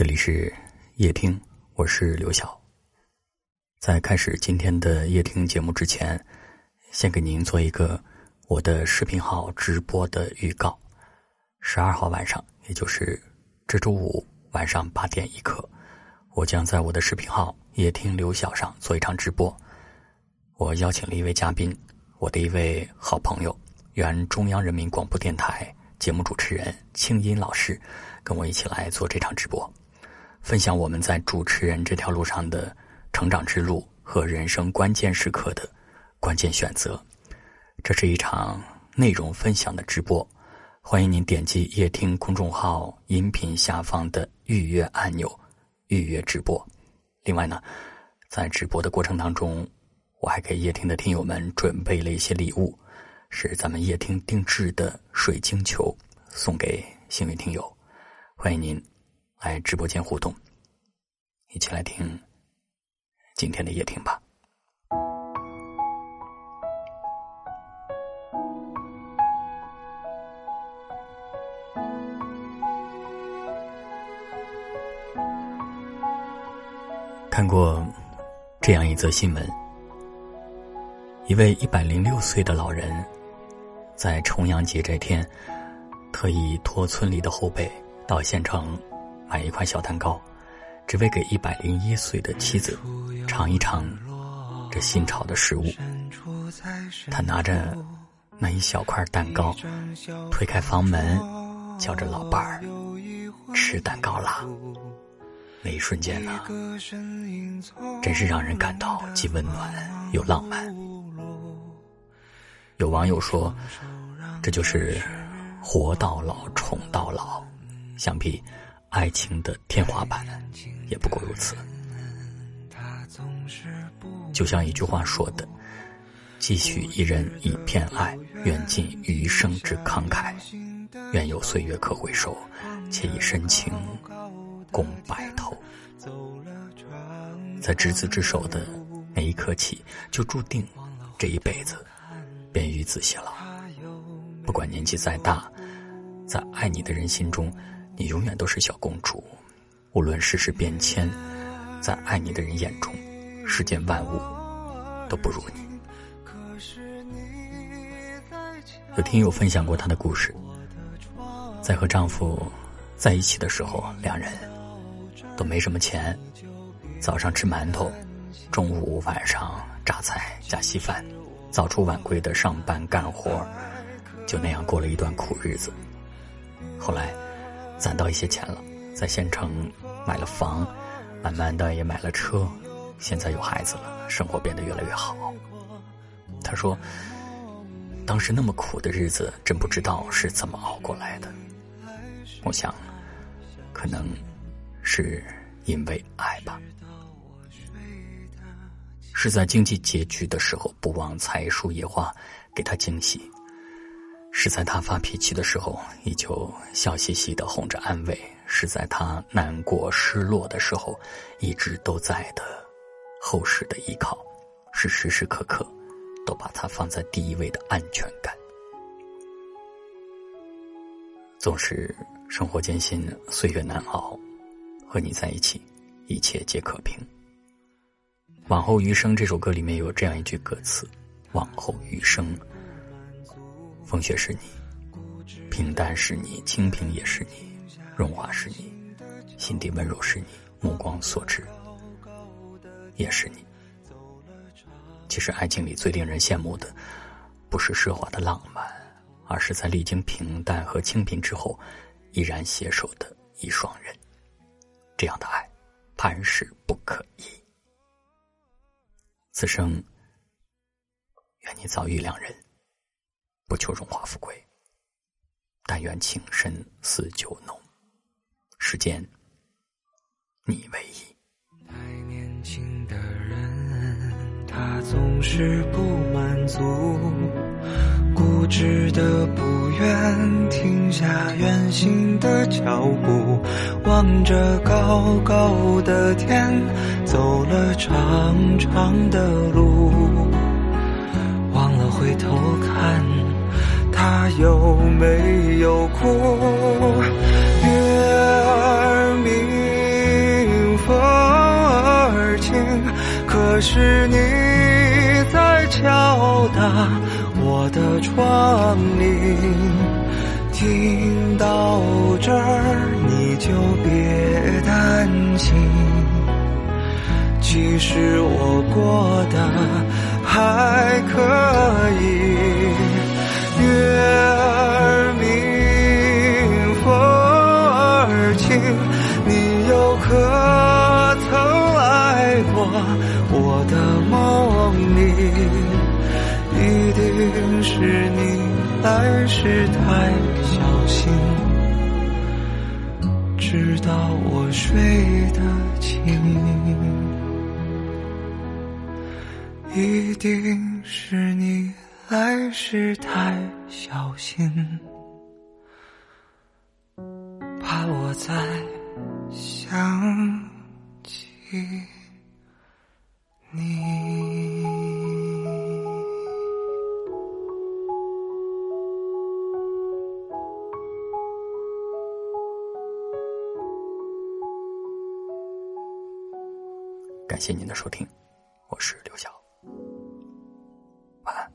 这里是夜听，我是刘晓。在开始今天的夜听节目之前，先给您做一个我的视频号直播的预告。十二号晚上，也就是这周五晚上八点一刻，我将在我的视频号夜听刘晓上做一场直播。我邀请了一位嘉宾，我的一位好朋友，原中央人民广播电台节目主持人清音老师，跟我一起来做这场直播。分享我们在主持人这条路上的成长之路和人生关键时刻的关键选择。这是一场内容分享的直播，欢迎您点击夜听公众号音频下方的预约按钮预约直播。另外呢，在直播的过程当中，我还给夜听的听友们准备了一些礼物，是咱们夜听定制的水晶球，送给幸运听友。欢迎您。来直播间互动，一起来听今天的夜听吧。看过这样一则新闻：一位一百零六岁的老人，在重阳节这天，特意托村里的后辈到县城。买一块小蛋糕，只为给一百零一岁的妻子尝一尝这新炒的食物。他拿着那一小块蛋糕，推开房门，叫着老伴儿吃蛋糕啦。那一瞬间呢，真是让人感到既温暖又浪漫。有网友说，这就是活到老，宠到老，想必。爱情的天花板也不过如此。就像一句话说的：“继续一人一片爱，愿尽余生之慷慨，愿有岁月可回首，且以深情共白头。”在执子之手的那一刻起，就注定这一辈子便与子偕老。不管年纪再大，在爱你的人心中。你永远都是小公主，无论世事变迁，在爱你的人眼中，世间万物都不如你。有听友分享过她的故事，在和丈夫在一起的时候，两人都没什么钱，早上吃馒头，中午晚上榨菜加稀饭，早出晚归的上班干活，就那样过了一段苦日子。后来。攒到一些钱了，在县城买了房，慢慢的也买了车，现在有孩子了，生活变得越来越好。他说：“当时那么苦的日子，真不知道是怎么熬过来的。我想，可能是因为爱吧。是在经济拮据的时候，不忘采树野花，给他惊喜。”是在他发脾气的时候，依旧笑嘻嘻的哄着安慰；是在他难过失落的时候，一直都在的厚实的依靠；是时时刻刻都把他放在第一位的安全感。纵使生活艰辛，岁月难熬，和你在一起，一切皆可平。往后余生这首歌里面有这样一句歌词：“往后余生。”风雪是你，平淡是你，清贫也是你，荣华是你，心底温柔是你，目光所至也是你。其实，爱情里最令人羡慕的，不是奢华的浪漫，而是在历经平淡和清贫之后，依然携手的一双人。这样的爱，磐石不可移。此生，愿你早遇良人。不求荣华富贵，但愿情深似酒浓。世间，你唯一。太年轻的人，他总是不满足，固执的不愿停下远行的脚步，望着高高的天，走了长长的路，忘了回头看。他有没有哭？月儿明，风儿轻，可是你在敲打我的窗棂。听到这儿，你就别担心，其实我过得还可以。你又可曾来过我的梦里？一定是你来时太小。心，直到我睡得轻，一定是你来时太小心，怕我再想起你。感谢您的收听，我是刘晓。晚安